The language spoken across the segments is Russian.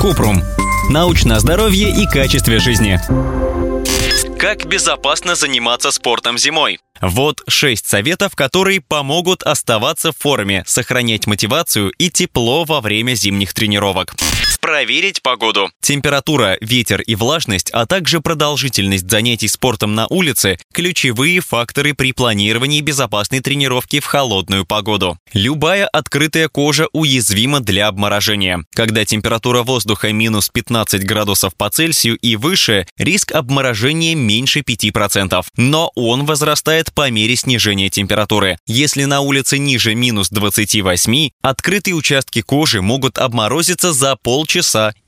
Купрум. Научное здоровье и качестве жизни. Как безопасно заниматься спортом зимой? Вот шесть советов, которые помогут оставаться в форме, сохранять мотивацию и тепло во время зимних тренировок. Проверить погоду. Температура, ветер и влажность, а также продолжительность занятий спортом на улице – ключевые факторы при планировании безопасной тренировки в холодную погоду. Любая открытая кожа уязвима для обморожения. Когда температура воздуха минус 15 градусов по Цельсию и выше, риск обморожения меньше 5%. Но он возрастает по мере снижения температуры. Если на улице ниже минус 28, открытые участки кожи могут обморозиться за полчаса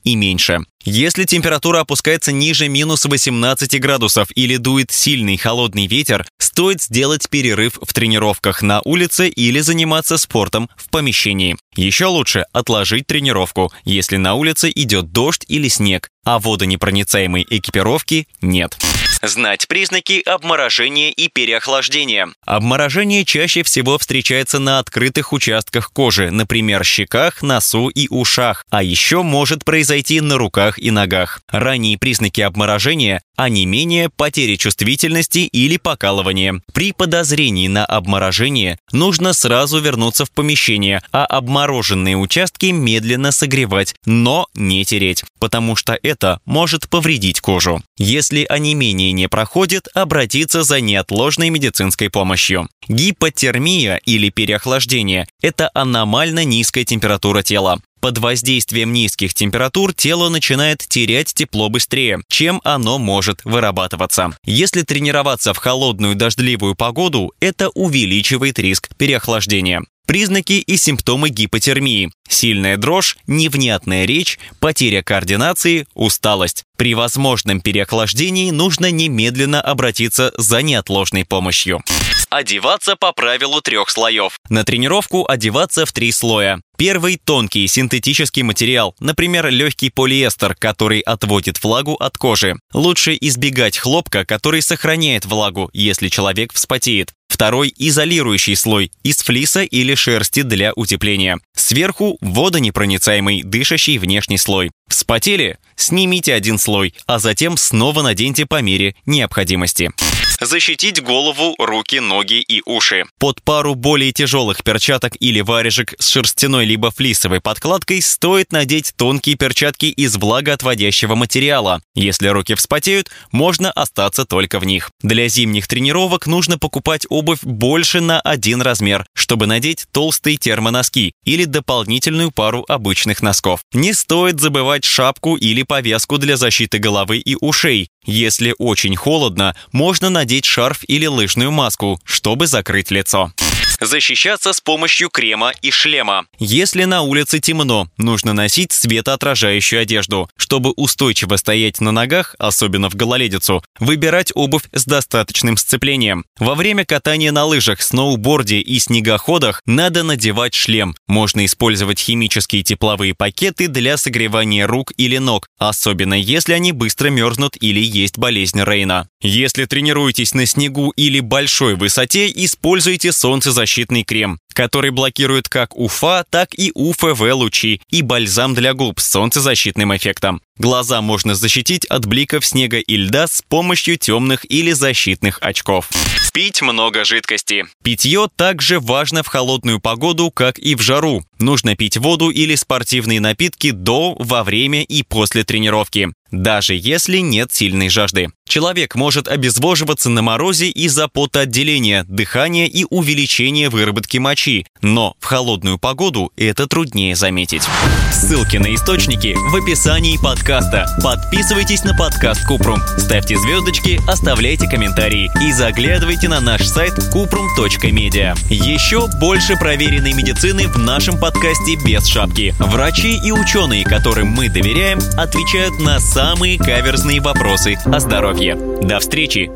и меньше. Если температура опускается ниже минус 18 градусов или дует сильный холодный ветер, стоит сделать перерыв в тренировках на улице или заниматься спортом в помещении. Еще лучше отложить тренировку, если на улице идет дождь или снег, а водонепроницаемой экипировки нет. Знать признаки обморожения и переохлаждения. Обморожение чаще всего встречается на открытых участках кожи, например, щеках, носу и ушах, а еще может произойти на руках и ногах. Ранние признаки обморожения – онемение, потеря чувствительности или покалывание. При подозрении на обморожение нужно сразу вернуться в помещение, а обмороженные участки медленно согревать, но не тереть, потому что это может повредить кожу. Если онемение не проходит, обратиться за неотложной медицинской помощью. Гипотермия или переохлаждение – это аномально низкая температура тела. Под воздействием низких температур тело начинает терять тепло быстрее, чем оно может вырабатываться. Если тренироваться в холодную дождливую погоду, это увеличивает риск переохлаждения. Признаки и симптомы гипотермии. Сильная дрожь, невнятная речь, потеря координации, усталость. При возможном переохлаждении нужно немедленно обратиться за неотложной помощью. Одеваться по правилу трех слоев. На тренировку одеваться в три слоя. Первый – тонкий синтетический материал, например, легкий полиэстер, который отводит влагу от кожи. Лучше избегать хлопка, который сохраняет влагу, если человек вспотеет. Второй – изолирующий слой из флиса или шерсти для утепления. Сверху – водонепроницаемый дышащий внешний слой. Вспотели? Снимите один слой, а затем снова наденьте по мере необходимости. Защитить голову, руки, ноги и уши. Под пару более тяжелых перчаток или варежек с шерстяной либо флисовой подкладкой стоит надеть тонкие перчатки из влагоотводящего материала. Если руки вспотеют, можно остаться только в них. Для зимних тренировок нужно покупать обувь больше на один размер, чтобы надеть толстые термоноски или дополнительную пару обычных носков. Не стоит забывать шапку или повязку для защиты головы и ушей. Если очень холодно, можно надеть шарф или лыжную маску, чтобы закрыть лицо. Защищаться с помощью крема и шлема. Если на улице темно, нужно носить светоотражающую одежду. Чтобы устойчиво стоять на ногах, особенно в гололедицу, выбирать обувь с достаточным сцеплением. Во время катания на лыжах, сноуборде и снегоходах надо надевать шлем. Можно использовать химические тепловые пакеты для согревания рук или ног, особенно если они быстро мерзнут или есть болезнь Рейна. Если тренируетесь на снегу или большой высоте, используйте солнцезащитный крем который блокирует как УФА, так и УФВ-лучи и бальзам для губ с солнцезащитным эффектом. Глаза можно защитить от бликов снега и льда с помощью темных или защитных очков. Пить много жидкости. Питье также важно в холодную погоду, как и в жару. Нужно пить воду или спортивные напитки до, во время и после тренировки даже если нет сильной жажды. Человек может обезвоживаться на морозе из-за потоотделения, дыхания и увеличения выработки мочи, но в холодную погоду это труднее заметить. Ссылки на источники в описании подкаста. Подписывайтесь на подкаст Купрум, ставьте звездочки, оставляйте комментарии и заглядывайте на наш сайт kuprum.media. Еще больше проверенной медицины в нашем подкасте без шапки. Врачи и ученые, которым мы доверяем, отвечают на самые каверзные вопросы о здоровье. До встречи